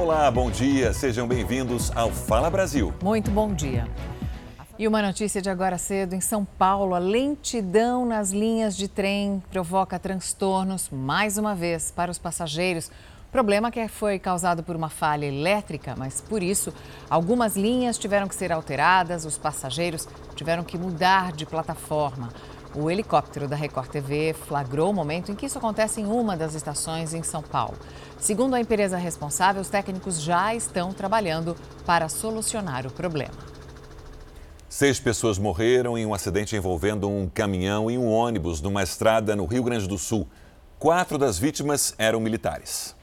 Olá, bom dia, sejam bem-vindos ao Fala Brasil. Muito bom dia. E uma notícia de agora cedo: em São Paulo, a lentidão nas linhas de trem provoca transtornos, mais uma vez, para os passageiros. Problema que foi causado por uma falha elétrica, mas por isso algumas linhas tiveram que ser alteradas, os passageiros tiveram que mudar de plataforma. O helicóptero da Record TV flagrou o momento em que isso acontece em uma das estações em São Paulo. Segundo a empresa responsável, os técnicos já estão trabalhando para solucionar o problema. Seis pessoas morreram em um acidente envolvendo um caminhão e um ônibus numa estrada no Rio Grande do Sul. Quatro das vítimas eram militares.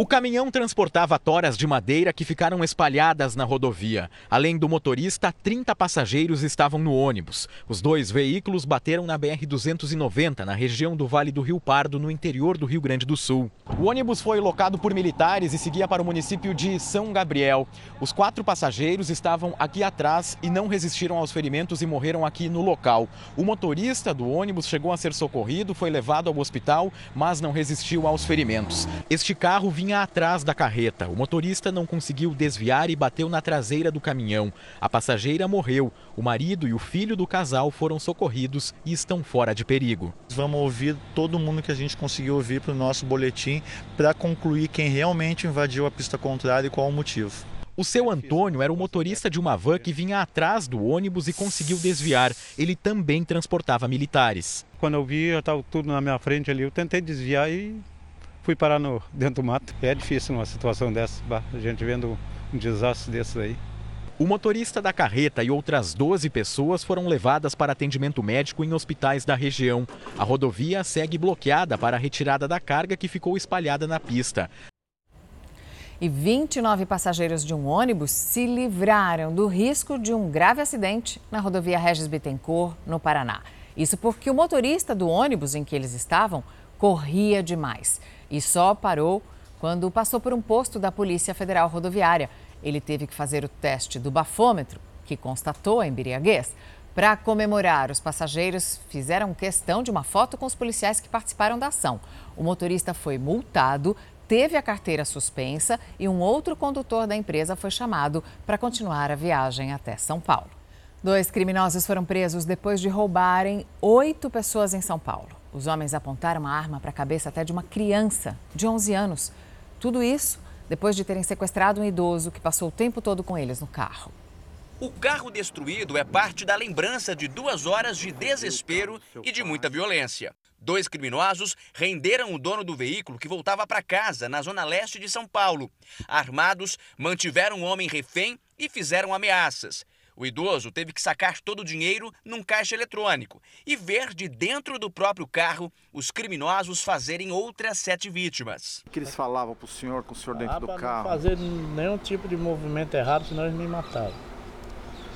O caminhão transportava toras de madeira que ficaram espalhadas na rodovia. Além do motorista, 30 passageiros estavam no ônibus. Os dois veículos bateram na BR-290, na região do Vale do Rio Pardo, no interior do Rio Grande do Sul. O ônibus foi locado por militares e seguia para o município de São Gabriel. Os quatro passageiros estavam aqui atrás e não resistiram aos ferimentos e morreram aqui no local. O motorista do ônibus chegou a ser socorrido, foi levado ao hospital, mas não resistiu aos ferimentos. Este carro vinha vinha atrás da carreta. O motorista não conseguiu desviar e bateu na traseira do caminhão. A passageira morreu. O marido e o filho do casal foram socorridos e estão fora de perigo. Vamos ouvir todo mundo que a gente conseguiu ouvir para o nosso boletim para concluir quem realmente invadiu a pista contrária e qual o motivo. O seu Antônio era o motorista de uma van que vinha atrás do ônibus e conseguiu desviar. Ele também transportava militares. Quando eu vi, já estava tudo na minha frente ali. Eu tentei desviar e fui parar no, dentro do mato. É difícil uma situação dessa, a gente vendo um desastre desse aí. O motorista da carreta e outras 12 pessoas foram levadas para atendimento médico em hospitais da região. A rodovia segue bloqueada para a retirada da carga que ficou espalhada na pista. E 29 passageiros de um ônibus se livraram do risco de um grave acidente na rodovia Regis Bittencourt, no Paraná. Isso porque o motorista do ônibus em que eles estavam corria demais e só parou quando passou por um posto da Polícia Federal Rodoviária. Ele teve que fazer o teste do bafômetro, que constatou a embriaguez. Para comemorar, os passageiros fizeram questão de uma foto com os policiais que participaram da ação. O motorista foi multado, teve a carteira suspensa e um outro condutor da empresa foi chamado para continuar a viagem até São Paulo. Dois criminosos foram presos depois de roubarem oito pessoas em São Paulo. Os homens apontaram uma arma para a cabeça até de uma criança de 11 anos. Tudo isso depois de terem sequestrado um idoso que passou o tempo todo com eles no carro. O carro destruído é parte da lembrança de duas horas de desespero e de muita violência. Dois criminosos renderam o dono do veículo que voltava para casa, na zona leste de São Paulo. Armados, mantiveram o homem refém e fizeram ameaças. O idoso teve que sacar todo o dinheiro num caixa eletrônico e ver de dentro do próprio carro os criminosos fazerem outras sete vítimas. O que eles falavam para o senhor, com o senhor dentro ah, do carro? Não fazer nenhum tipo de movimento errado, senão eles me matavam.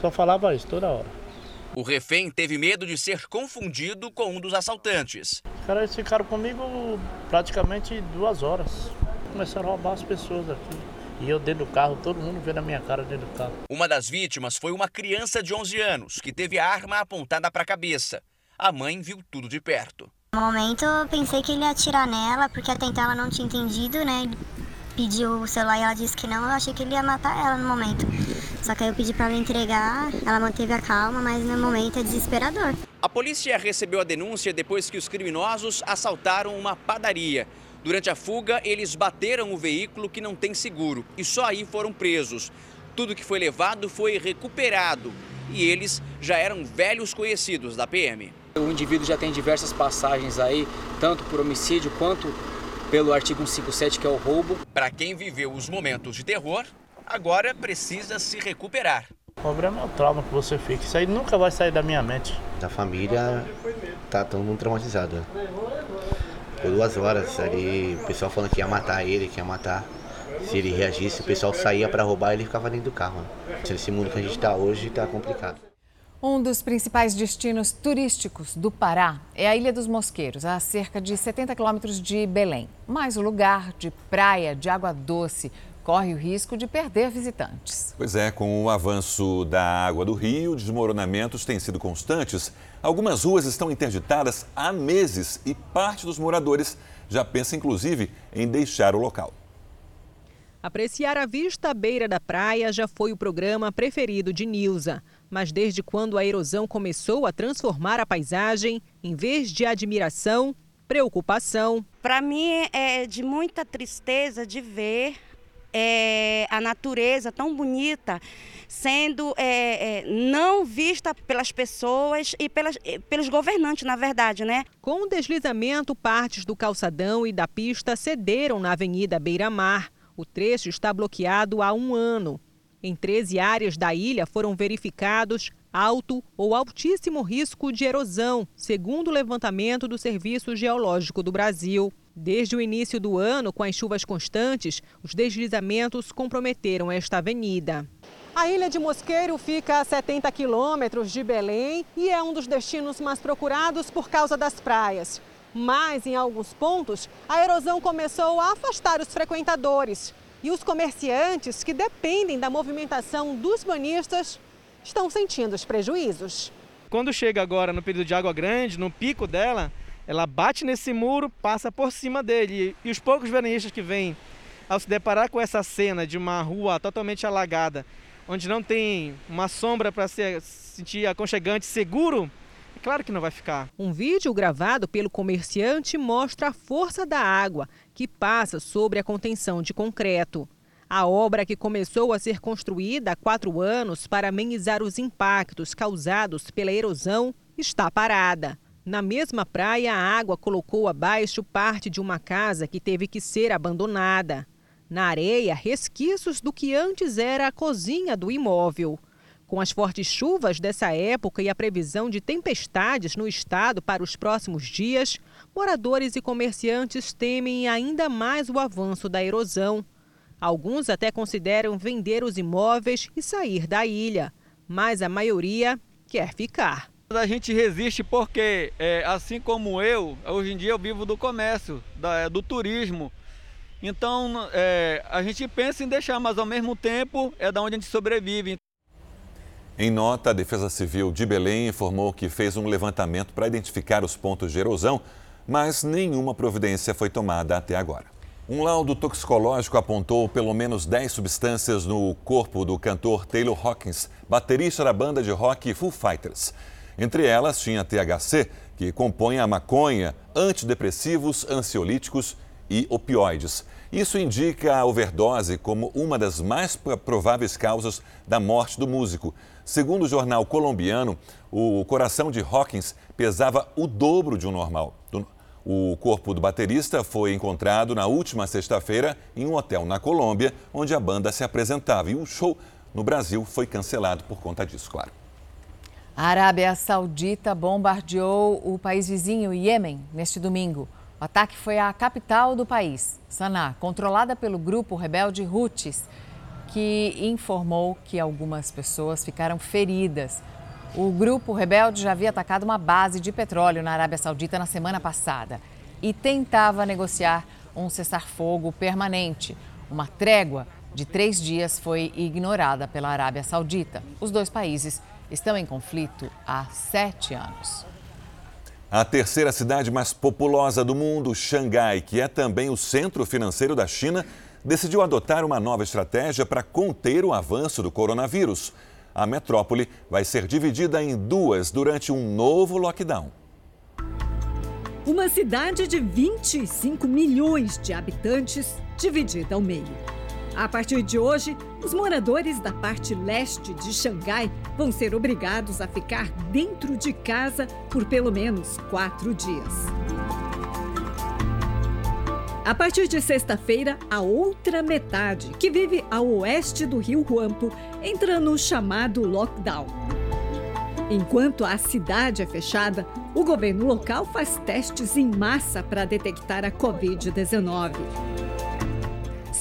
Só falava isso toda hora. O refém teve medo de ser confundido com um dos assaltantes. Os caras ficaram comigo praticamente duas horas. Começaram a roubar as pessoas aqui. E eu dentro do carro, todo mundo vendo a minha cara dentro do carro. Uma das vítimas foi uma criança de 11 anos que teve a arma apontada para a cabeça. A mãe viu tudo de perto. No momento eu pensei que ele ia atirar nela, porque até então ela não tinha entendido, né? Ele pediu o celular e ela disse que não, eu achei que ele ia matar ela no momento. Só que aí eu pedi para ela entregar, ela manteve a calma, mas no momento é desesperador. A polícia recebeu a denúncia depois que os criminosos assaltaram uma padaria. Durante a fuga, eles bateram o veículo que não tem seguro e só aí foram presos. Tudo que foi levado foi recuperado e eles já eram velhos conhecidos da PM. O indivíduo já tem diversas passagens aí, tanto por homicídio quanto pelo artigo 157, que é o roubo. Para quem viveu os momentos de terror, agora precisa se recuperar. O problema é o trauma que você fica. Isso aí nunca vai sair da minha mente. A família tá todo mundo traumatizado por duas horas ali, o pessoal falando que ia matar ele, que ia matar. Se ele reagisse, o pessoal saía para roubar ele ficava dentro do carro. Né? Esse mundo que a gente está hoje está complicado. Um dos principais destinos turísticos do Pará é a Ilha dos Mosqueiros, a cerca de 70 quilômetros de Belém. Mas o lugar de praia de água doce corre o risco de perder visitantes. Pois é, com o avanço da água do rio, desmoronamentos têm sido constantes. Algumas ruas estão interditadas há meses e parte dos moradores já pensa inclusive em deixar o local. Apreciar a vista à beira da praia já foi o programa preferido de Nilza. Mas desde quando a erosão começou a transformar a paisagem, em vez de admiração, preocupação. Para mim é de muita tristeza de ver é, a natureza tão bonita sendo é, é, não vista pelas pessoas e pelas, pelos governantes, na verdade, né? Com o deslizamento, partes do calçadão e da pista cederam na Avenida Beira Mar. O trecho está bloqueado há um ano. Em 13 áreas da ilha foram verificados alto ou altíssimo risco de erosão, segundo o levantamento do Serviço Geológico do Brasil. Desde o início do ano, com as chuvas constantes, os deslizamentos comprometeram esta avenida. A ilha de Mosqueiro fica a 70 quilômetros de Belém e é um dos destinos mais procurados por causa das praias. Mas, em alguns pontos, a erosão começou a afastar os frequentadores. E os comerciantes, que dependem da movimentação dos banhistas, estão sentindo os prejuízos. Quando chega agora no período de água grande, no pico dela, ela bate nesse muro, passa por cima dele. E os poucos veranistas que vêm, ao se deparar com essa cena de uma rua totalmente alagada, onde não tem uma sombra para se sentir aconchegante, seguro, é claro que não vai ficar. Um vídeo gravado pelo comerciante mostra a força da água que passa sobre a contenção de concreto. A obra, que começou a ser construída há quatro anos para amenizar os impactos causados pela erosão, está parada. Na mesma praia, a água colocou abaixo parte de uma casa que teve que ser abandonada. Na areia, resquícios do que antes era a cozinha do imóvel. Com as fortes chuvas dessa época e a previsão de tempestades no estado para os próximos dias, moradores e comerciantes temem ainda mais o avanço da erosão. Alguns até consideram vender os imóveis e sair da ilha, mas a maioria quer ficar. A gente resiste porque, é, assim como eu, hoje em dia eu vivo do comércio, da, do turismo. Então é, a gente pensa em deixar, mas ao mesmo tempo é da onde a gente sobrevive. Em nota, a Defesa Civil de Belém informou que fez um levantamento para identificar os pontos de erosão, mas nenhuma providência foi tomada até agora. Um laudo toxicológico apontou pelo menos 10 substâncias no corpo do cantor Taylor Hawkins, baterista da banda de rock Foo Fighters. Entre elas tinha THC, que compõe a maconha, antidepressivos, ansiolíticos e opioides. Isso indica a overdose como uma das mais prováveis causas da morte do músico. Segundo o jornal colombiano, o coração de Hawkins pesava o dobro de um normal. O corpo do baterista foi encontrado na última sexta-feira em um hotel na Colômbia, onde a banda se apresentava. E o show no Brasil foi cancelado por conta disso, claro. A Arábia Saudita bombardeou o país vizinho, Iêmen, neste domingo. O ataque foi à capital do país, Sanaa, controlada pelo grupo rebelde Houthis, que informou que algumas pessoas ficaram feridas. O grupo rebelde já havia atacado uma base de petróleo na Arábia Saudita na semana passada e tentava negociar um cessar-fogo permanente. Uma trégua de três dias foi ignorada pela Arábia Saudita. Os dois países estão em conflito há sete anos. A terceira cidade mais populosa do mundo, Xangai, que é também o centro financeiro da China, decidiu adotar uma nova estratégia para conter o avanço do coronavírus a metrópole vai ser dividida em duas durante um novo lockdown. Uma cidade de 25 milhões de habitantes dividida ao meio. A partir de hoje, os moradores da parte leste de Xangai vão ser obrigados a ficar dentro de casa por pelo menos quatro dias. A partir de sexta-feira, a outra metade, que vive a oeste do rio Huampo, entra no chamado lockdown. Enquanto a cidade é fechada, o governo local faz testes em massa para detectar a Covid-19.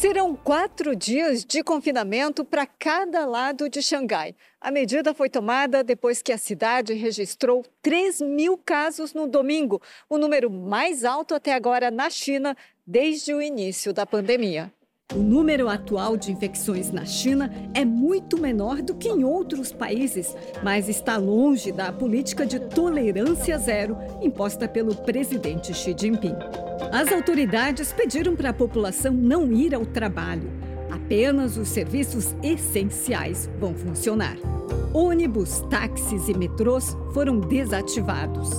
Serão quatro dias de confinamento para cada lado de Xangai. A medida foi tomada depois que a cidade registrou 3 mil casos no domingo, o número mais alto até agora na China desde o início da pandemia. O número atual de infecções na China é muito menor do que em outros países, mas está longe da política de tolerância zero imposta pelo presidente Xi Jinping. As autoridades pediram para a população não ir ao trabalho. Apenas os serviços essenciais vão funcionar. Ônibus, táxis e metrôs foram desativados.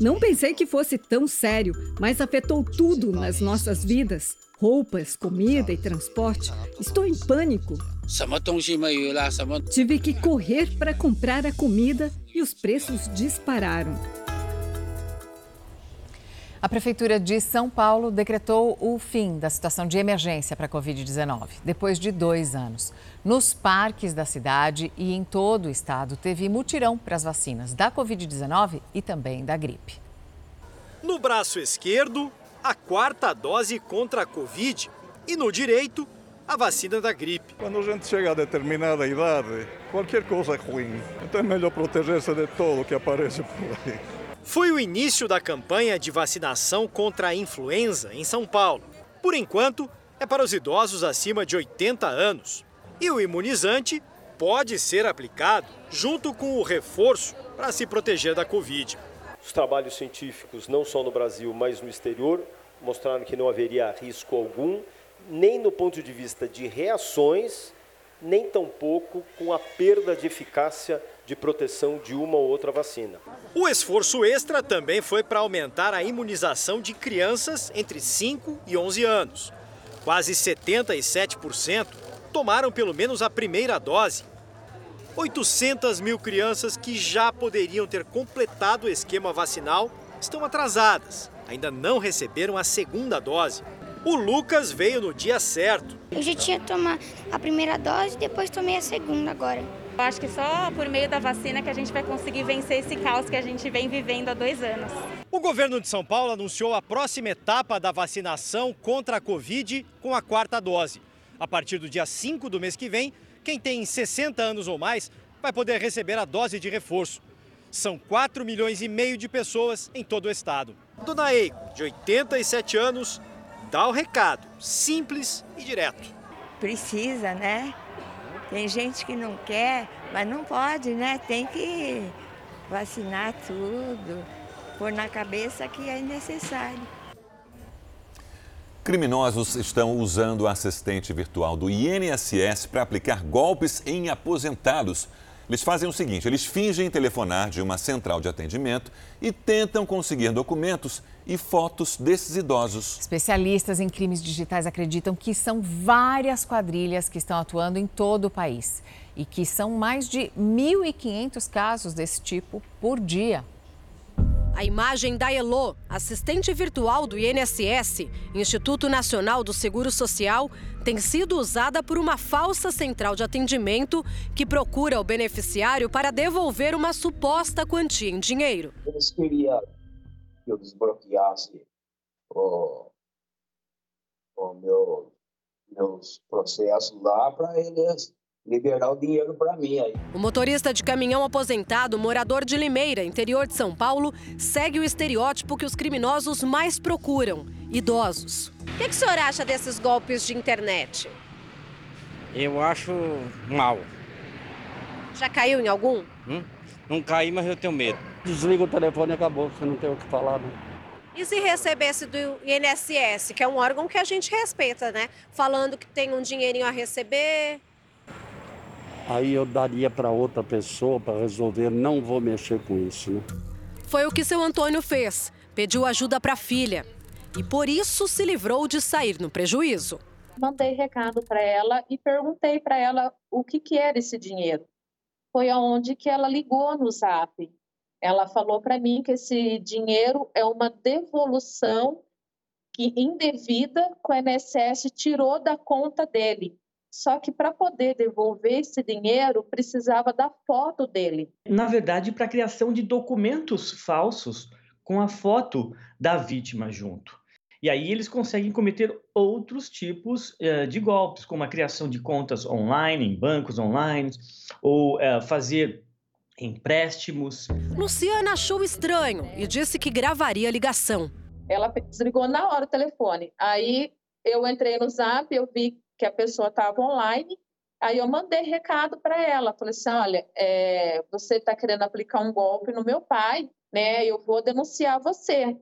Não pensei que fosse tão sério, mas afetou tudo nas nossas vidas: roupas, comida e transporte. Estou em pânico. Tive que correr para comprar a comida e os preços dispararam. A Prefeitura de São Paulo decretou o fim da situação de emergência para a Covid-19, depois de dois anos. Nos parques da cidade e em todo o estado, teve mutirão para as vacinas da Covid-19 e também da gripe. No braço esquerdo, a quarta dose contra a Covid e no direito, a vacina da gripe. Quando a gente chega a determinada idade, qualquer coisa é ruim. Então é melhor proteger-se de todo que aparece por aí. Foi o início da campanha de vacinação contra a influenza em São Paulo. Por enquanto, é para os idosos acima de 80 anos. E o imunizante pode ser aplicado junto com o reforço para se proteger da Covid. Os trabalhos científicos, não só no Brasil, mas no exterior, mostraram que não haveria risco algum, nem no ponto de vista de reações, nem tampouco com a perda de eficácia de proteção de uma ou outra vacina. O esforço extra também foi para aumentar a imunização de crianças entre 5 e 11 anos. Quase 77% tomaram pelo menos a primeira dose. 800 mil crianças que já poderiam ter completado o esquema vacinal estão atrasadas, ainda não receberam a segunda dose. O Lucas veio no dia certo. Eu já tinha tomado a primeira dose depois tomei a segunda agora. Eu acho que só por meio da vacina que a gente vai conseguir vencer esse caos que a gente vem vivendo há dois anos. O governo de São Paulo anunciou a próxima etapa da vacinação contra a Covid com a quarta dose. A partir do dia 5 do mês que vem, quem tem 60 anos ou mais vai poder receber a dose de reforço. São 4 milhões e meio de pessoas em todo o estado. Dona Eiko, de 87 anos, dá o recado, simples e direto. Precisa, né? Tem gente que não quer, mas não pode, né? Tem que vacinar tudo, pôr na cabeça que é necessário. Criminosos estão usando o assistente virtual do INSS para aplicar golpes em aposentados. Eles fazem o seguinte: eles fingem telefonar de uma central de atendimento e tentam conseguir documentos e fotos desses idosos. Especialistas em crimes digitais acreditam que são várias quadrilhas que estão atuando em todo o país e que são mais de 1.500 casos desse tipo por dia. A imagem da Elo, assistente virtual do INSS, Instituto Nacional do Seguro Social, tem sido usada por uma falsa central de atendimento que procura o beneficiário para devolver uma suposta quantia em dinheiro. Eles queriam que eu desbloqueasse o, o meu, meus processos lá para eles liberar o dinheiro para mim aí. O motorista de caminhão aposentado, morador de Limeira, interior de São Paulo, segue o estereótipo que os criminosos mais procuram: idosos. O que, que o senhor acha desses golpes de internet? Eu acho mal. Já caiu em algum? Hum? Não caí, mas eu tenho medo. Desliga o telefone e acabou, você não tem o que falar. Né? E se recebesse do INSS, que é um órgão que a gente respeita, né? Falando que tem um dinheirinho a receber, aí eu daria para outra pessoa para resolver, não vou mexer com isso. Né? Foi o que seu Antônio fez. Pediu ajuda para a filha e por isso se livrou de sair no prejuízo. Mandei recado para ela e perguntei para ela o que, que era esse dinheiro. Foi aonde que ela ligou no Zap. Ela falou para mim que esse dinheiro é uma devolução que indevida que o INSS tirou da conta dele. Só que para poder devolver esse dinheiro, precisava da foto dele. Na verdade, para a criação de documentos falsos com a foto da vítima junto. E aí eles conseguem cometer outros tipos uh, de golpes, como a criação de contas online, em bancos online, ou uh, fazer empréstimos. Luciana achou estranho e disse que gravaria a ligação. Ela desligou na hora o telefone. Aí eu entrei no Zap, eu vi que a pessoa estava online. Aí eu mandei recado para ela, falei assim, olha, é, você está querendo aplicar um golpe no meu pai, né? Eu vou denunciar você,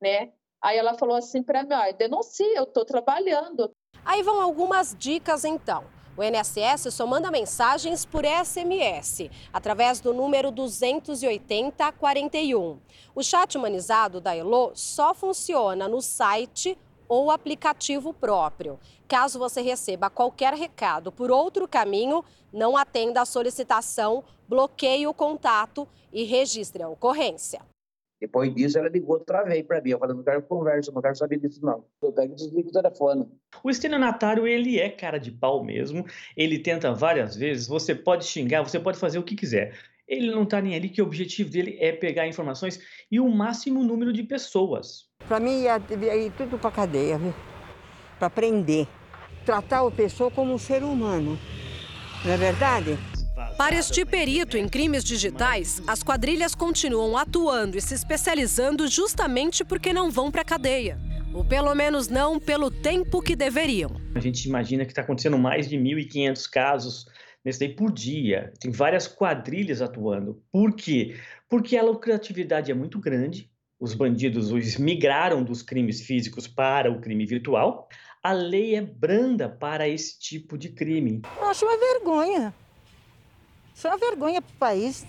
né? Aí ela falou assim para mim, ó, denuncia, eu estou trabalhando. Aí vão algumas dicas então. O INSS só manda mensagens por SMS, através do número 28041. O chat humanizado da Elo só funciona no site ou aplicativo próprio. Caso você receba qualquer recado por outro caminho, não atenda a solicitação, bloqueie o contato e registre a ocorrência. Depois disso, ela ligou outra vez para mim. Eu falei, não quero conversa, não quero saber disso, não. Eu pego e desligo o telefone. O estelionatário, ele é cara de pau mesmo. Ele tenta várias vezes. Você pode xingar, você pode fazer o que quiser. Ele não está nem ali, que o objetivo dele é pegar informações e o máximo número de pessoas. Para mim, ia, ia ir tudo para cadeia, viu? Para prender. Tratar o pessoa como um ser humano. Não é verdade? Para este perito em crimes digitais, as quadrilhas continuam atuando e se especializando justamente porque não vão para a cadeia. Ou pelo menos não pelo tempo que deveriam. A gente imagina que está acontecendo mais de 1.500 casos nesse daí por dia. Tem várias quadrilhas atuando. Por quê? Porque a lucratividade é muito grande. Os bandidos os migraram dos crimes físicos para o crime virtual. A lei é branda para esse tipo de crime. Eu acho uma vergonha. Isso é uma vergonha para o país.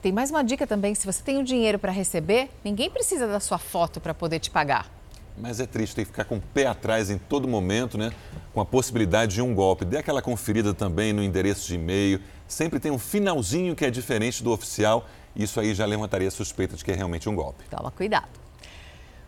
Tem mais uma dica também: se você tem o um dinheiro para receber, ninguém precisa da sua foto para poder te pagar. Mas é triste, tem que ficar com o pé atrás em todo momento, né? Com a possibilidade de um golpe. Dê aquela conferida também no endereço de e-mail. Sempre tem um finalzinho que é diferente do oficial. Isso aí já levantaria suspeita de que é realmente um golpe. Toma cuidado.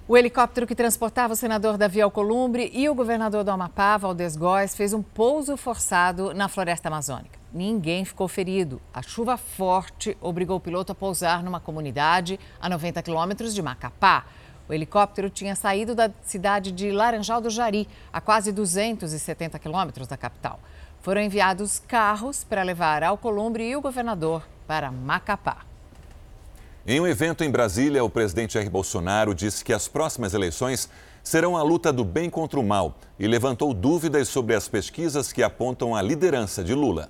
O helicóptero que transportava o senador Davi Alcolumbre e o governador do Amapá, Valdez Góes, fez um pouso forçado na floresta amazônica. Ninguém ficou ferido. A chuva forte obrigou o piloto a pousar numa comunidade a 90 quilômetros de Macapá. O helicóptero tinha saído da cidade de Laranjal do Jari, a quase 270 quilômetros da capital. Foram enviados carros para levar Alcolumbre e o governador para Macapá. Em um evento em Brasília, o presidente Jair Bolsonaro disse que as próximas eleições serão a luta do bem contra o mal e levantou dúvidas sobre as pesquisas que apontam a liderança de Lula.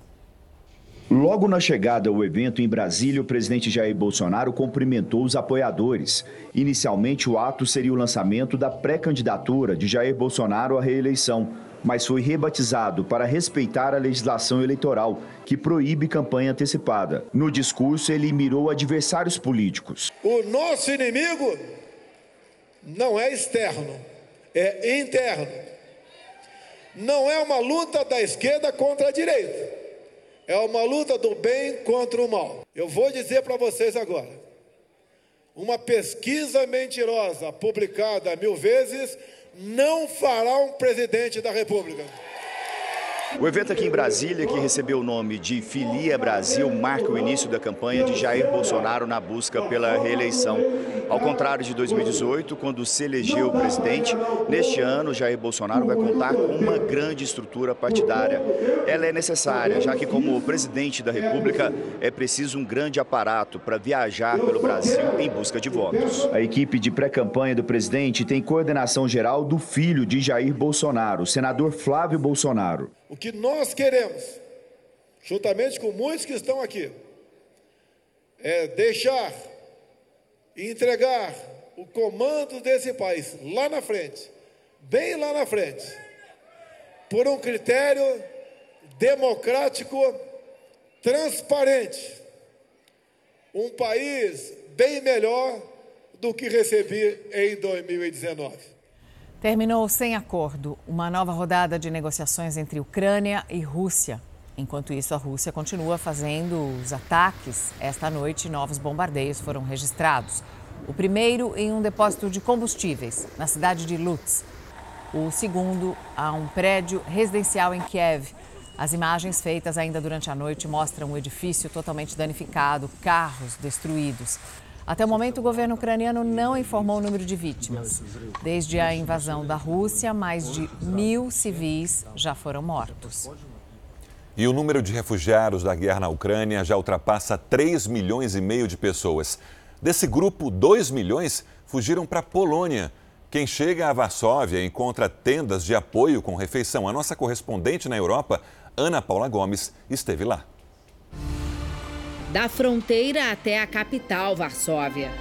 Logo na chegada ao evento em Brasília, o presidente Jair Bolsonaro cumprimentou os apoiadores. Inicialmente, o ato seria o lançamento da pré-candidatura de Jair Bolsonaro à reeleição mas foi rebatizado para respeitar a legislação eleitoral, que proíbe campanha antecipada. No discurso, ele mirou adversários políticos. O nosso inimigo não é externo, é interno. Não é uma luta da esquerda contra a direita. É uma luta do bem contra o mal. Eu vou dizer para vocês agora. Uma pesquisa mentirosa publicada mil vezes não fará um presidente da República. O evento aqui em Brasília, que recebeu o nome de Filia Brasil, marca o início da campanha de Jair Bolsonaro na busca pela reeleição. Ao contrário de 2018, quando se elegeu presidente, neste ano Jair Bolsonaro vai contar com uma grande estrutura partidária. Ela é necessária, já que como presidente da República é preciso um grande aparato para viajar pelo Brasil em busca de votos. A equipe de pré-campanha do presidente tem coordenação geral do filho de Jair Bolsonaro, senador Flávio Bolsonaro. O que nós queremos, juntamente com muitos que estão aqui, é deixar e entregar o comando desse país lá na frente, bem lá na frente, por um critério democrático, transparente. Um país bem melhor do que recebi em 2019. Terminou sem acordo uma nova rodada de negociações entre Ucrânia e Rússia. Enquanto isso, a Rússia continua fazendo os ataques. Esta noite, novos bombardeios foram registrados. O primeiro em um depósito de combustíveis, na cidade de Lutsk. O segundo a um prédio residencial em Kiev. As imagens feitas ainda durante a noite mostram o edifício totalmente danificado, carros destruídos. Até o momento, o governo ucraniano não informou o número de vítimas. Desde a invasão da Rússia, mais de mil civis já foram mortos. E o número de refugiados da guerra na Ucrânia já ultrapassa 3 milhões e meio de pessoas. Desse grupo, 2 milhões fugiram para a Polônia. Quem chega a Varsóvia encontra tendas de apoio com refeição. A nossa correspondente na Europa, Ana Paula Gomes, esteve lá. Da fronteira até a capital, Varsóvia.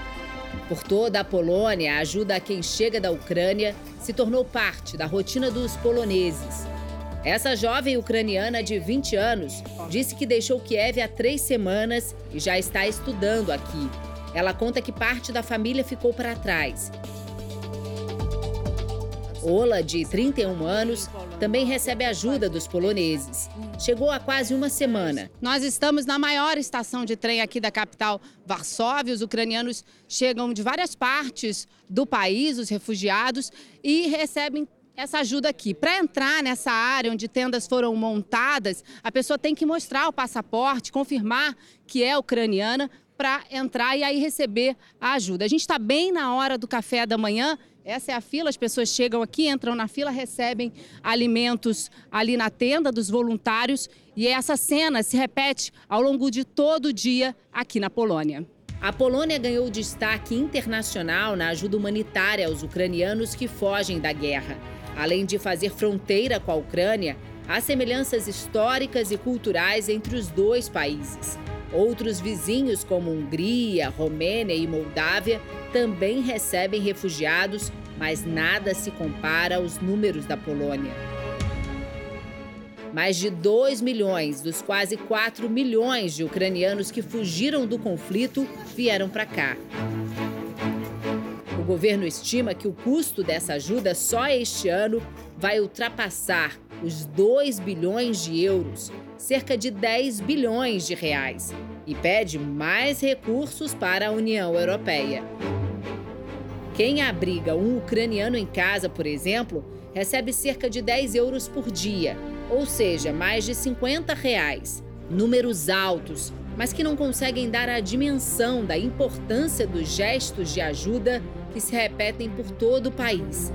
Por toda a Polônia, a ajuda a quem chega da Ucrânia se tornou parte da rotina dos poloneses. Essa jovem ucraniana de 20 anos disse que deixou Kiev há três semanas e já está estudando aqui. Ela conta que parte da família ficou para trás. Ola, de 31 anos, também recebe ajuda dos poloneses. Chegou há quase uma semana. Nós estamos na maior estação de trem aqui da capital, Varsóvia. Os ucranianos chegam de várias partes do país, os refugiados, e recebem essa ajuda aqui. Para entrar nessa área onde tendas foram montadas, a pessoa tem que mostrar o passaporte, confirmar que é ucraniana para entrar e aí receber a ajuda. A gente está bem na hora do café da manhã. Essa é a fila, as pessoas chegam aqui, entram na fila, recebem alimentos ali na tenda dos voluntários e essa cena se repete ao longo de todo o dia aqui na Polônia. A Polônia ganhou destaque internacional na ajuda humanitária aos ucranianos que fogem da guerra. Além de fazer fronteira com a Ucrânia, há semelhanças históricas e culturais entre os dois países. Outros vizinhos, como Hungria, Romênia e Moldávia, também recebem refugiados, mas nada se compara aos números da Polônia. Mais de 2 milhões dos quase 4 milhões de ucranianos que fugiram do conflito vieram para cá. O governo estima que o custo dessa ajuda só este ano vai ultrapassar os 2 bilhões de euros, cerca de 10 bilhões de reais, e pede mais recursos para a União Europeia. Quem abriga um ucraniano em casa, por exemplo, recebe cerca de 10 euros por dia, ou seja, mais de 50 reais. Números altos, mas que não conseguem dar a dimensão da importância dos gestos de ajuda que se repetem por todo o país.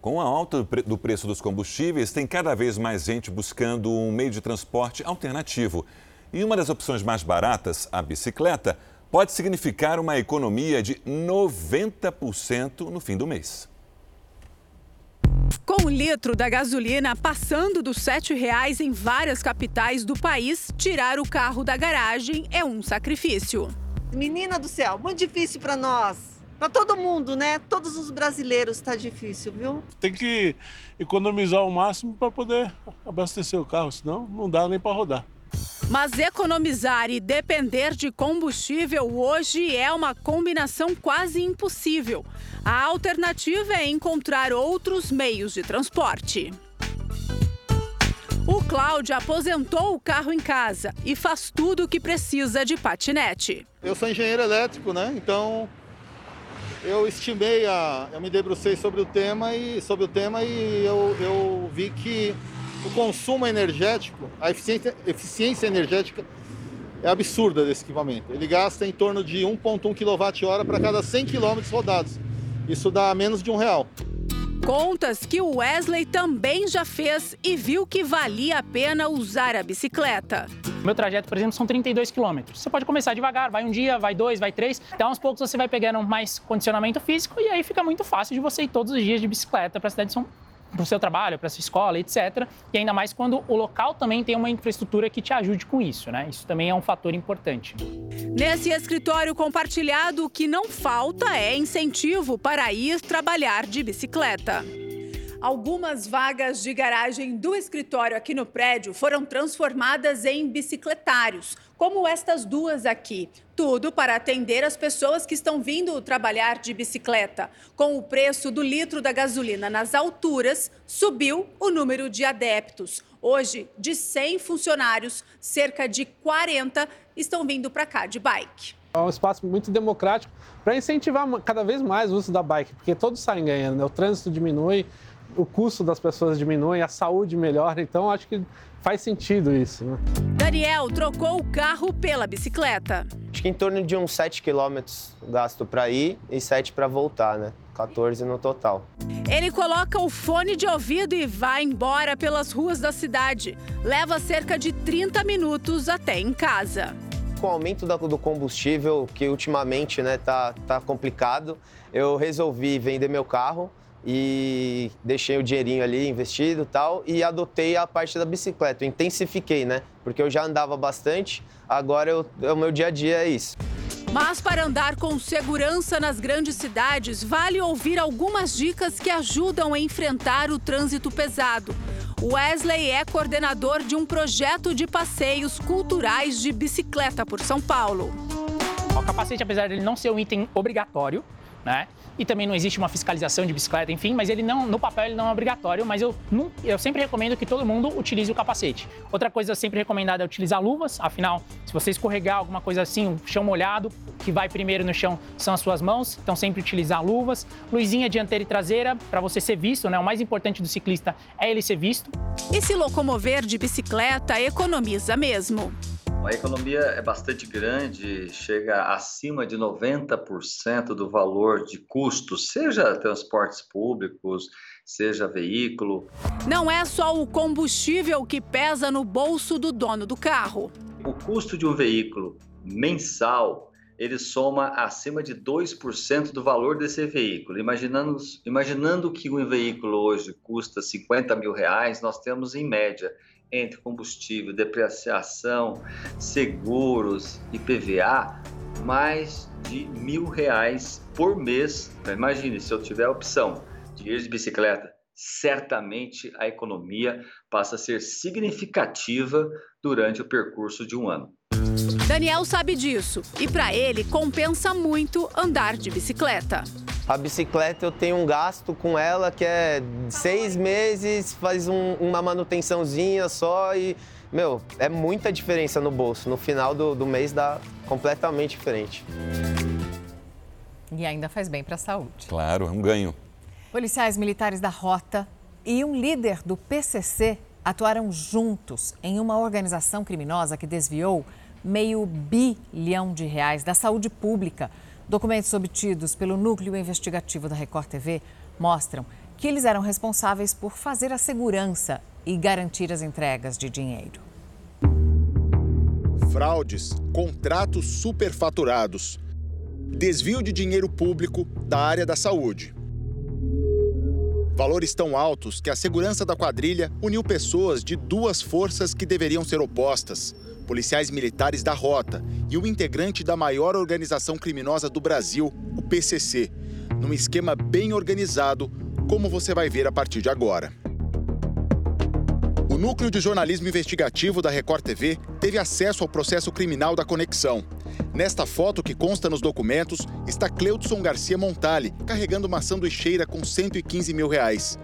Com a alta do preço dos combustíveis, tem cada vez mais gente buscando um meio de transporte alternativo. E uma das opções mais baratas, a bicicleta, pode significar uma economia de 90% no fim do mês. Com o litro da gasolina passando dos R$ 7,00 em várias capitais do país, tirar o carro da garagem é um sacrifício. Menina do céu, muito difícil para nós. Para todo mundo, né? Todos os brasileiros está difícil, viu? Tem que economizar o máximo para poder abastecer o carro, senão não dá nem para rodar. Mas economizar e depender de combustível hoje é uma combinação quase impossível. A alternativa é encontrar outros meios de transporte. O Cláudio aposentou o carro em casa e faz tudo o que precisa de patinete. Eu sou engenheiro elétrico, né? Então eu estimei a, eu me debrucei sobre o tema e sobre o tema e eu, eu vi que o consumo energético, a eficiência, eficiência energética é absurda desse equipamento. Ele gasta em torno de 1,1 kWh para cada 100 km rodados. Isso dá menos de um real. Contas que o Wesley também já fez e viu que valia a pena usar a bicicleta. Meu trajeto, por exemplo, são 32 quilômetros. Você pode começar devagar, vai um dia, vai dois, vai três. Então, aos poucos, você vai pegando mais condicionamento físico e aí fica muito fácil de você ir todos os dias de bicicleta para a cidade de São para o seu trabalho, para sua escola, etc. E ainda mais quando o local também tem uma infraestrutura que te ajude com isso, né? Isso também é um fator importante. Nesse escritório compartilhado, o que não falta é incentivo para ir trabalhar de bicicleta. Algumas vagas de garagem do escritório aqui no prédio foram transformadas em bicicletários, como estas duas aqui. Tudo para atender as pessoas que estão vindo trabalhar de bicicleta. Com o preço do litro da gasolina nas alturas, subiu o número de adeptos. Hoje, de 100 funcionários, cerca de 40 estão vindo para cá de bike. É um espaço muito democrático para incentivar cada vez mais o uso da bike, porque todos saem ganhando, né? o trânsito diminui, o custo das pessoas diminui, a saúde melhora, então acho que faz sentido isso. Né? Daniel trocou o carro pela bicicleta. Acho que em torno de uns 7 quilômetros gasto para ir e 7 para voltar, né? 14 no total. Ele coloca o fone de ouvido e vai embora pelas ruas da cidade. Leva cerca de 30 minutos até em casa. Com o aumento do combustível, que ultimamente né, tá, tá complicado, eu resolvi vender meu carro e deixei o dinheirinho ali investido e tal e adotei a parte da bicicleta. Eu intensifiquei, né? Porque eu já andava bastante, agora eu, o meu dia a dia é isso. Mas para andar com segurança nas grandes cidades, vale ouvir algumas dicas que ajudam a enfrentar o trânsito pesado. Wesley é coordenador de um projeto de passeios culturais de bicicleta por São Paulo. O capacete, apesar de ele não ser um item obrigatório, né? E também não existe uma fiscalização de bicicleta, enfim, mas ele não, no papel ele não é obrigatório, mas eu, não, eu sempre recomendo que todo mundo utilize o capacete. Outra coisa sempre recomendada é utilizar luvas, afinal, se você escorregar alguma coisa assim, um chão molhado, que vai primeiro no chão são as suas mãos, então sempre utilizar luvas. Luzinha dianteira e traseira, para você ser visto, né? O mais importante do ciclista é ele ser visto. E se locomover de bicicleta economiza mesmo. A economia é bastante grande, chega acima de 90% do valor de custo, seja transportes públicos, seja veículo. Não é só o combustível que pesa no bolso do dono do carro. O custo de um veículo mensal, ele soma acima de 2% do valor desse veículo. Imaginando, imaginando que um veículo hoje custa 50 mil reais, nós temos em média entre combustível, depreciação, seguros e PVA, mais de mil reais por mês. Então, imagine, se eu tiver a opção de ir de bicicleta, certamente a economia passa a ser significativa durante o percurso de um ano. Daniel sabe disso e para ele compensa muito andar de bicicleta. A bicicleta eu tenho um gasto com ela que é seis meses, faz um, uma manutençãozinha só e, meu, é muita diferença no bolso. No final do, do mês dá completamente diferente. E ainda faz bem para a saúde. Claro, é um ganho. Policiais militares da Rota e um líder do PCC atuaram juntos em uma organização criminosa que desviou meio bilhão de reais da saúde pública Documentos obtidos pelo núcleo investigativo da Record TV mostram que eles eram responsáveis por fazer a segurança e garantir as entregas de dinheiro. Fraudes, contratos superfaturados, desvio de dinheiro público da área da saúde. Valores tão altos que a segurança da quadrilha uniu pessoas de duas forças que deveriam ser opostas policiais militares da Rota e o integrante da maior organização criminosa do Brasil, o PCC, num esquema bem organizado, como você vai ver a partir de agora. O Núcleo de Jornalismo Investigativo da Record TV teve acesso ao processo criminal da conexão. Nesta foto que consta nos documentos está Cleudson Garcia Montali carregando uma sanduicheira com 115 mil reais.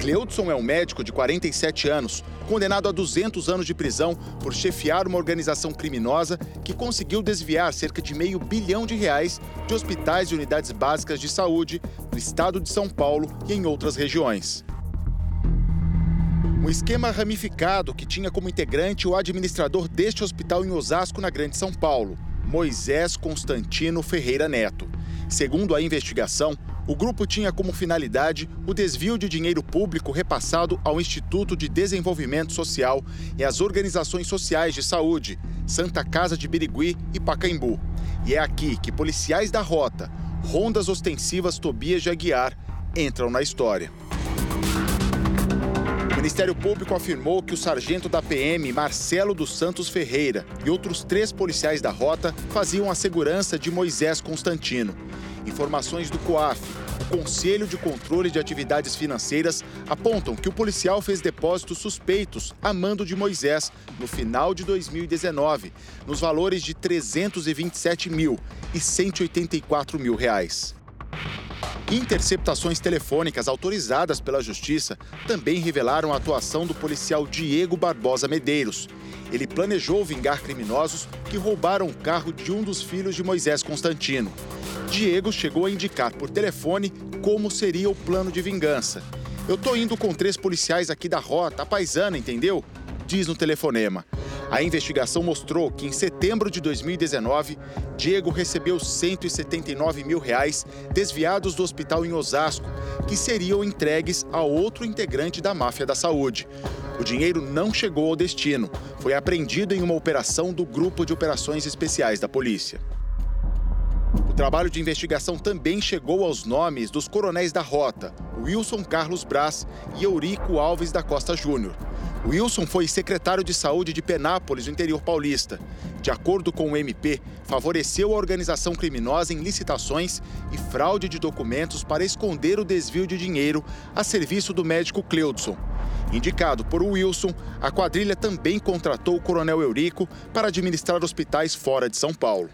Cleudson é um médico de 47 anos, condenado a 200 anos de prisão por chefiar uma organização criminosa que conseguiu desviar cerca de meio bilhão de reais de hospitais e unidades básicas de saúde no estado de São Paulo e em outras regiões. Um esquema ramificado que tinha como integrante o administrador deste hospital em Osasco, na Grande São Paulo, Moisés Constantino Ferreira Neto. Segundo a investigação, o grupo tinha como finalidade o desvio de dinheiro público repassado ao Instituto de Desenvolvimento Social e às organizações sociais de saúde, Santa Casa de Birigui e Pacaembu. E é aqui que policiais da rota, rondas ostensivas Tobias de Aguiar, entram na história. Ministério Público afirmou que o sargento da PM, Marcelo dos Santos Ferreira, e outros três policiais da rota faziam a segurança de Moisés Constantino. Informações do COAF, o Conselho de Controle de Atividades Financeiras, apontam que o policial fez depósitos suspeitos a mando de Moisés no final de 2019, nos valores de 327 mil e 184 mil reais. Interceptações telefônicas autorizadas pela Justiça também revelaram a atuação do policial Diego Barbosa Medeiros. Ele planejou vingar criminosos que roubaram o carro de um dos filhos de Moisés Constantino. Diego chegou a indicar por telefone como seria o plano de vingança. Eu tô indo com três policiais aqui da rota, a paisana, entendeu? Diz no telefonema. A investigação mostrou que em setembro de 2019, Diego recebeu 179 mil reais desviados do hospital em Osasco, que seriam entregues a outro integrante da máfia da saúde. O dinheiro não chegou ao destino, foi apreendido em uma operação do Grupo de Operações Especiais da Polícia. Trabalho de investigação também chegou aos nomes dos coronéis da rota, Wilson Carlos Brás e Eurico Alves da Costa Júnior. Wilson foi secretário de saúde de Penápolis, no interior paulista. De acordo com o MP, favoreceu a organização criminosa em licitações e fraude de documentos para esconder o desvio de dinheiro a serviço do médico Cleudson. Indicado por Wilson, a quadrilha também contratou o coronel Eurico para administrar hospitais fora de São Paulo.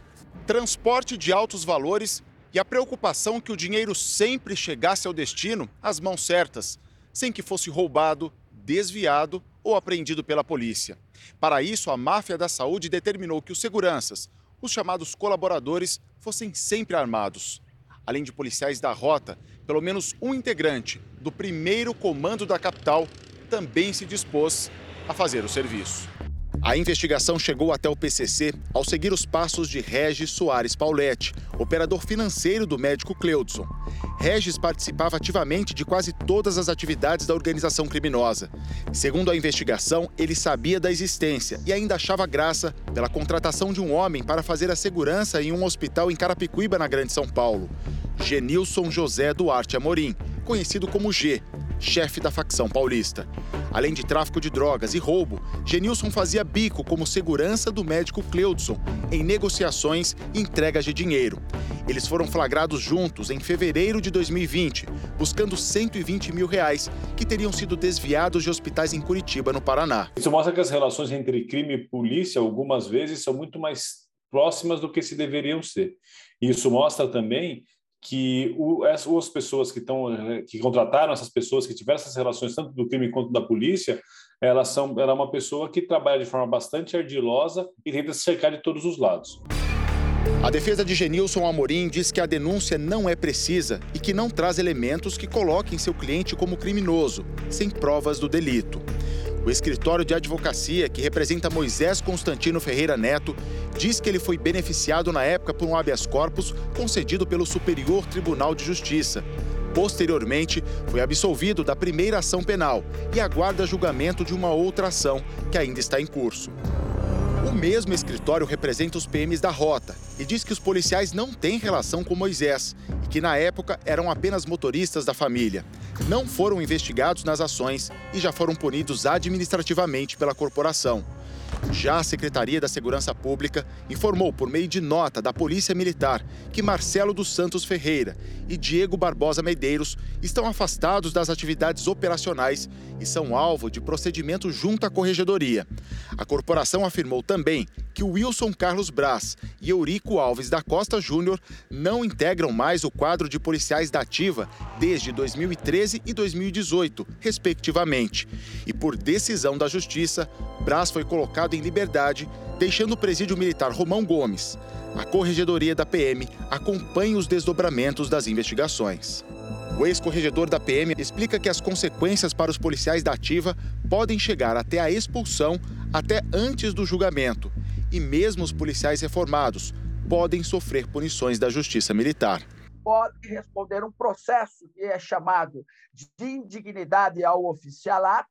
Transporte de altos valores e a preocupação que o dinheiro sempre chegasse ao destino às mãos certas, sem que fosse roubado, desviado ou apreendido pela polícia. Para isso, a máfia da saúde determinou que os seguranças, os chamados colaboradores, fossem sempre armados. Além de policiais da rota, pelo menos um integrante do primeiro comando da capital também se dispôs a fazer o serviço. A investigação chegou até o PCC ao seguir os passos de Regis Soares Pauletti, operador financeiro do médico Cleudson. Regis participava ativamente de quase todas as atividades da organização criminosa. Segundo a investigação, ele sabia da existência e ainda achava graça pela contratação de um homem para fazer a segurança em um hospital em Carapicuíba, na Grande São Paulo. Genilson José Duarte Amorim, conhecido como G, chefe da facção paulista. Além de tráfico de drogas e roubo, Genilson fazia bico como segurança do médico Cleudson em negociações e entregas de dinheiro. Eles foram flagrados juntos em fevereiro de 2020, buscando 120 mil reais que teriam sido desviados de hospitais em Curitiba, no Paraná. Isso mostra que as relações entre crime e polícia, algumas vezes, são muito mais próximas do que se deveriam ser. Isso mostra também que o, as pessoas que estão que contrataram essas pessoas que tiveram essas relações tanto do crime quanto da polícia elas são ela é uma pessoa que trabalha de forma bastante ardilosa e tenta se cercar de todos os lados a defesa de Genilson Amorim diz que a denúncia não é precisa e que não traz elementos que coloquem seu cliente como criminoso, sem provas do delito. O escritório de advocacia, que representa Moisés Constantino Ferreira Neto, diz que ele foi beneficiado na época por um habeas corpus concedido pelo Superior Tribunal de Justiça. Posteriormente, foi absolvido da primeira ação penal e aguarda julgamento de uma outra ação que ainda está em curso. O mesmo escritório representa os PMs da Rota e diz que os policiais não têm relação com Moisés e que, na época, eram apenas motoristas da família. Não foram investigados nas ações e já foram punidos administrativamente pela corporação. Já a Secretaria da Segurança Pública informou por meio de nota da Polícia Militar que Marcelo dos Santos Ferreira e Diego Barbosa Medeiros estão afastados das atividades operacionais e são alvo de procedimento junto à Corregedoria. A corporação afirmou também que Wilson Carlos Brás e Eurico Alves da Costa Júnior não integram mais o quadro de policiais da Ativa desde 2013 e 2018, respectivamente. E por decisão da Justiça, Brás foi colocado em liberdade, deixando o presídio militar Romão Gomes. A Corregedoria da PM acompanha os desdobramentos das investigações. O ex-corregedor da PM explica que as consequências para os policiais da ativa podem chegar até a expulsão até antes do julgamento. E mesmo os policiais reformados podem sofrer punições da Justiça Militar. Pode responder um processo que é chamado de indignidade ao oficialato,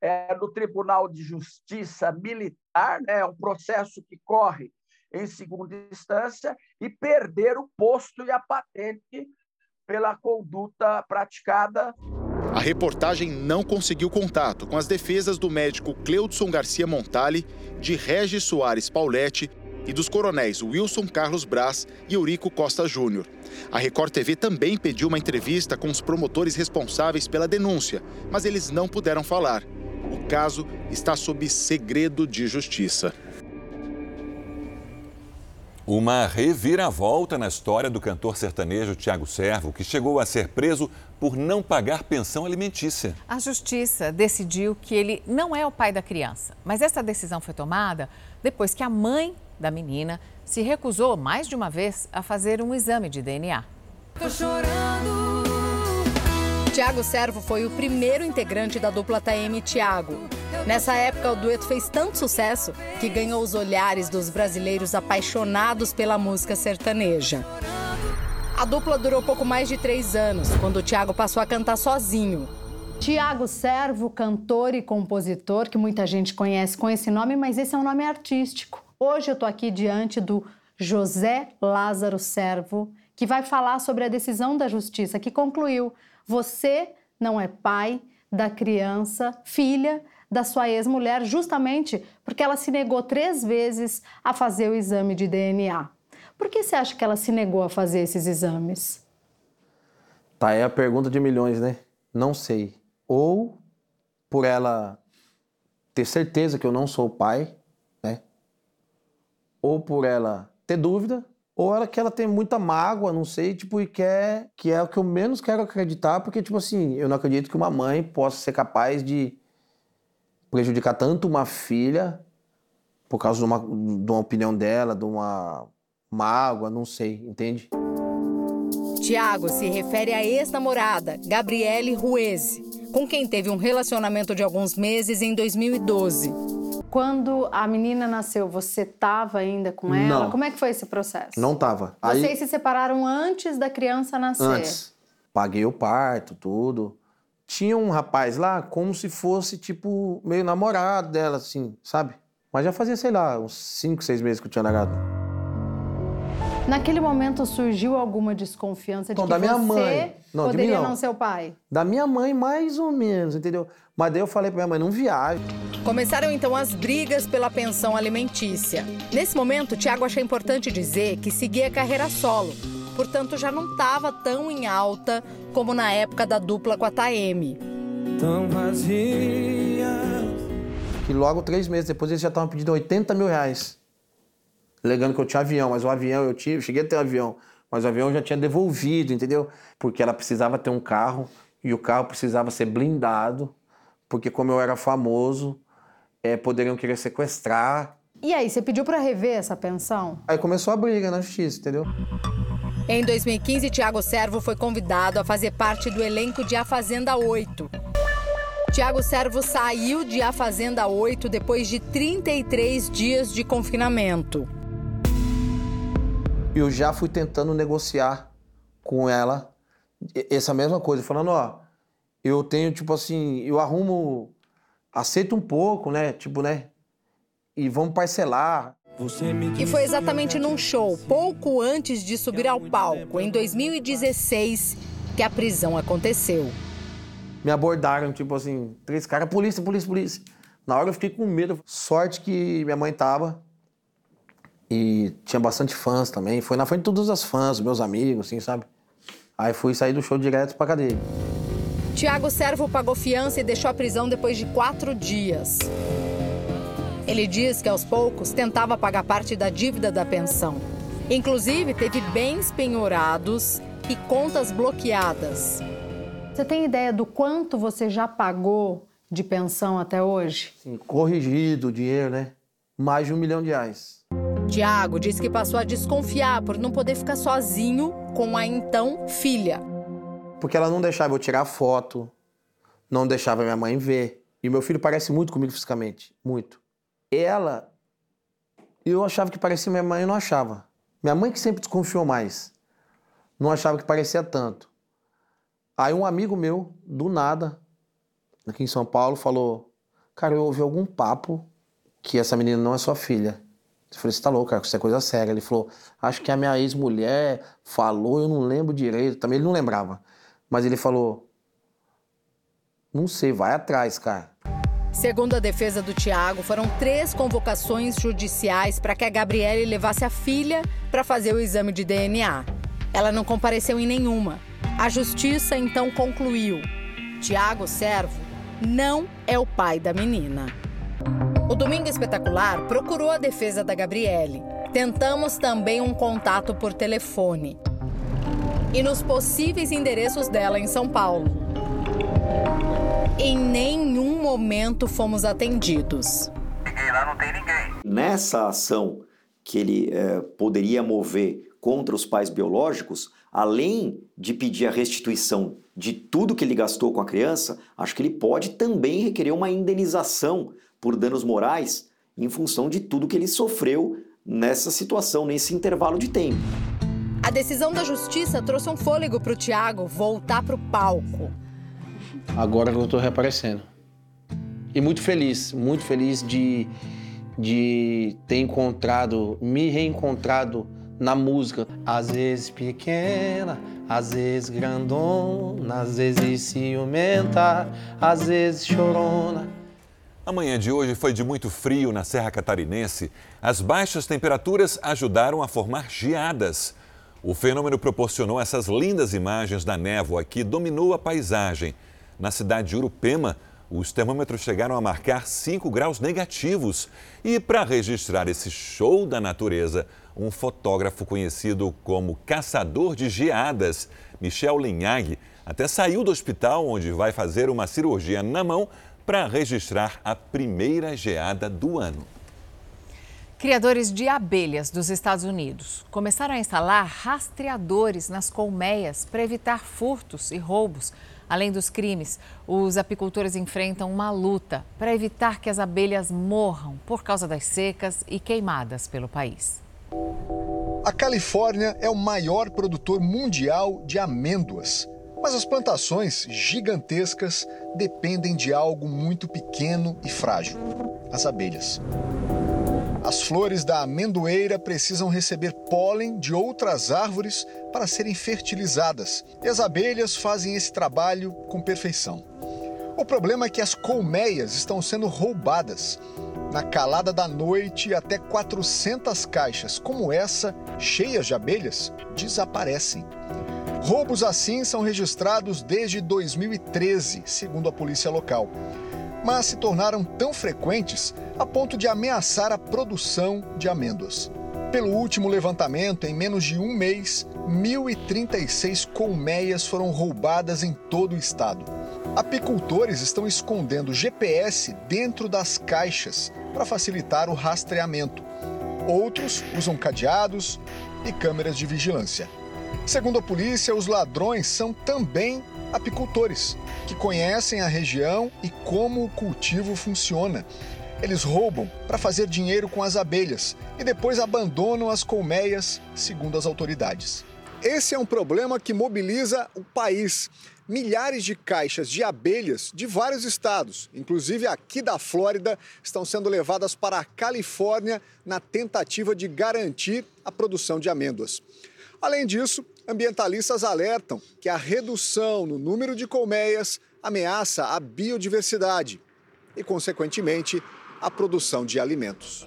é, no Tribunal de Justiça Militar, né, é um processo que corre em segunda instância, e perder o posto e a patente pela conduta praticada. A reportagem não conseguiu contato com as defesas do médico Cleudson Garcia Montali, de Regis Soares Pauletti e dos coronéis Wilson Carlos Brás e Eurico Costa Júnior. A Record TV também pediu uma entrevista com os promotores responsáveis pela denúncia, mas eles não puderam falar. O caso está sob segredo de justiça. Uma reviravolta na história do cantor sertanejo Tiago Servo, que chegou a ser preso por não pagar pensão alimentícia. A justiça decidiu que ele não é o pai da criança, mas essa decisão foi tomada depois que a mãe da menina se recusou mais de uma vez a fazer um exame de DNA. Tô chorando. Tiago Servo foi o primeiro integrante da dupla TM Tiago. Nessa época, o dueto fez tanto sucesso que ganhou os olhares dos brasileiros apaixonados pela música sertaneja. A dupla durou pouco mais de três anos, quando o Tiago passou a cantar sozinho. Tiago Servo, cantor e compositor, que muita gente conhece com esse nome, mas esse é um nome artístico. Hoje eu estou aqui diante do José Lázaro Servo, que vai falar sobre a decisão da justiça que concluiu: você não é pai da criança, filha da sua ex-mulher, justamente porque ela se negou três vezes a fazer o exame de DNA. Por que você acha que ela se negou a fazer esses exames? Tá, é a pergunta de milhões, né? Não sei. Ou por ela ter certeza que eu não sou o pai, né? Ou por ela ter dúvida, ou ela que ela tem muita mágoa, não sei, tipo, e quer que é o que eu menos quero acreditar, porque tipo assim, eu não acredito que uma mãe possa ser capaz de prejudicar tanto uma filha por causa de uma, de uma opinião dela, de uma mágoa, não sei, entende? Tiago se refere à ex-namorada, Gabriele Ruese, com quem teve um relacionamento de alguns meses em 2012. Quando a menina nasceu, você estava ainda com ela? Não. Como é que foi esse processo? Não tava. Vocês Aí, se separaram antes da criança nascer? antes, paguei o parto, tudo. Tinha um rapaz lá como se fosse, tipo, meio namorado dela, assim, sabe? Mas já fazia, sei lá, uns 5, 6 meses que eu tinha largado. Naquele momento surgiu alguma desconfiança de Então, que da minha você mãe. Não, de mim poderia não. não ser o pai? Da minha mãe, mais ou menos, entendeu? Mas daí eu falei pra minha mãe, não viaja. Começaram então as brigas pela pensão alimentícia. Nesse momento, Tiago achou importante dizer que seguia carreira solo, portanto já não estava tão em alta como na época da dupla com a Taeme. Tão vazia. E logo, três meses depois, eles já estavam pedindo 80 mil reais. Alegando que eu tinha avião, mas o avião eu tive, cheguei a ter um avião, mas o avião eu já tinha devolvido, entendeu? Porque ela precisava ter um carro e o carro precisava ser blindado, porque como eu era famoso, é, poderiam querer sequestrar. E aí, você pediu para rever essa pensão? Aí começou a briga na justiça, entendeu? Em 2015, Tiago Servo foi convidado a fazer parte do elenco de A Fazenda 8. Tiago Servo saiu de A Fazenda 8 depois de 33 dias de confinamento. Eu já fui tentando negociar com ela essa mesma coisa, falando, ó, eu tenho, tipo assim, eu arrumo, aceito um pouco, né, tipo, né, e vamos parcelar. E foi exatamente num show, pouco antes de subir ao palco, em 2016, que a prisão aconteceu. Me abordaram, tipo assim, três caras, polícia, polícia, polícia. Na hora eu fiquei com medo. Sorte que minha mãe tava. E tinha bastante fãs também. Foi na frente de todas as fãs, meus amigos, assim, sabe? Aí fui sair do show direto pra cadeia. Tiago Servo pagou fiança e deixou a prisão depois de quatro dias. Ele diz que aos poucos tentava pagar parte da dívida da pensão. Inclusive, teve bens penhorados e contas bloqueadas. Você tem ideia do quanto você já pagou de pensão até hoje? Assim, corrigido o dinheiro, né? Mais de um milhão de reais. Tiago diz que passou a desconfiar por não poder ficar sozinho com a então filha. Porque ela não deixava eu tirar foto, não deixava minha mãe ver. E meu filho parece muito comigo fisicamente, muito. Ela, eu achava que parecia minha mãe, eu não achava. Minha mãe que sempre desconfiou mais, não achava que parecia tanto. Aí um amigo meu, do nada, aqui em São Paulo, falou: Cara, eu ouvi algum papo que essa menina não é sua filha. Eu falei: Você tá louco, cara, isso é coisa séria. Ele falou: Acho que a minha ex-mulher falou, eu não lembro direito. Também ele não lembrava. Mas ele falou: Não sei, vai atrás, cara. Segundo a defesa do Tiago, foram três convocações judiciais para que a Gabriele levasse a filha para fazer o exame de DNA. Ela não compareceu em nenhuma. A justiça então concluiu: Tiago Servo não é o pai da menina. O Domingo Espetacular procurou a defesa da Gabriele. Tentamos também um contato por telefone. E nos possíveis endereços dela em São Paulo. Em nenhum momento fomos atendidos. Nessa ação que ele eh, poderia mover contra os pais biológicos, além de pedir a restituição de tudo que ele gastou com a criança, acho que ele pode também requerer uma indenização por danos morais em função de tudo que ele sofreu nessa situação, nesse intervalo de tempo. A decisão da justiça trouxe um fôlego para o Tiago voltar para o palco. Agora que eu tô reaparecendo. E muito feliz, muito feliz de, de ter encontrado, me reencontrado na música. Às vezes pequena, às vezes grandona, às vezes ciumenta, às vezes chorona. A manhã de hoje foi de muito frio na Serra Catarinense. As baixas temperaturas ajudaram a formar geadas. O fenômeno proporcionou essas lindas imagens da névoa que dominou a paisagem. Na cidade de Urupema, os termômetros chegaram a marcar 5 graus negativos. E para registrar esse show da natureza, um fotógrafo conhecido como caçador de geadas, Michel Linhag, até saiu do hospital onde vai fazer uma cirurgia na mão para registrar a primeira geada do ano. Criadores de abelhas dos Estados Unidos começaram a instalar rastreadores nas colmeias para evitar furtos e roubos. Além dos crimes, os apicultores enfrentam uma luta para evitar que as abelhas morram por causa das secas e queimadas pelo país. A Califórnia é o maior produtor mundial de amêndoas. Mas as plantações gigantescas dependem de algo muito pequeno e frágil: as abelhas. As flores da amendoeira precisam receber pólen de outras árvores para serem fertilizadas, e as abelhas fazem esse trabalho com perfeição. O problema é que as colmeias estão sendo roubadas. Na calada da noite, até 400 caixas como essa, cheias de abelhas, desaparecem. Roubos assim são registrados desde 2013, segundo a polícia local. Mas se tornaram tão frequentes a ponto de ameaçar a produção de amêndoas. Pelo último levantamento, em menos de um mês, 1.036 colmeias foram roubadas em todo o estado. Apicultores estão escondendo GPS dentro das caixas para facilitar o rastreamento. Outros usam cadeados e câmeras de vigilância. Segundo a polícia, os ladrões são também apicultores, que conhecem a região e como o cultivo funciona. Eles roubam para fazer dinheiro com as abelhas e depois abandonam as colmeias, segundo as autoridades. Esse é um problema que mobiliza o país. Milhares de caixas de abelhas de vários estados, inclusive aqui da Flórida, estão sendo levadas para a Califórnia na tentativa de garantir a produção de amêndoas. Além disso, ambientalistas alertam que a redução no número de colmeias ameaça a biodiversidade e, consequentemente, a produção de alimentos.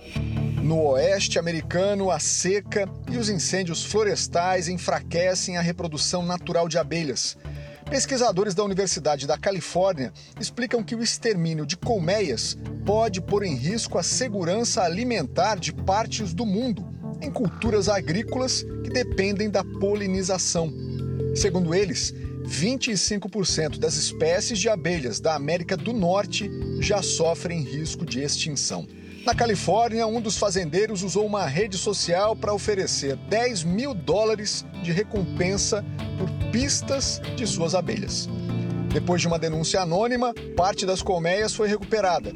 No oeste americano, a seca e os incêndios florestais enfraquecem a reprodução natural de abelhas. Pesquisadores da Universidade da Califórnia explicam que o extermínio de colmeias pode pôr em risco a segurança alimentar de partes do mundo em culturas agrícolas que dependem da polinização. Segundo eles, 25% das espécies de abelhas da América do Norte já sofrem risco de extinção. Na Califórnia, um dos fazendeiros usou uma rede social para oferecer 10 mil dólares de recompensa por pistas de suas abelhas. Depois de uma denúncia anônima, parte das colmeias foi recuperada.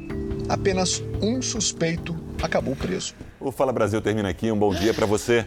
Apenas um suspeito acabou preso. O Fala Brasil termina aqui. Um bom dia para você.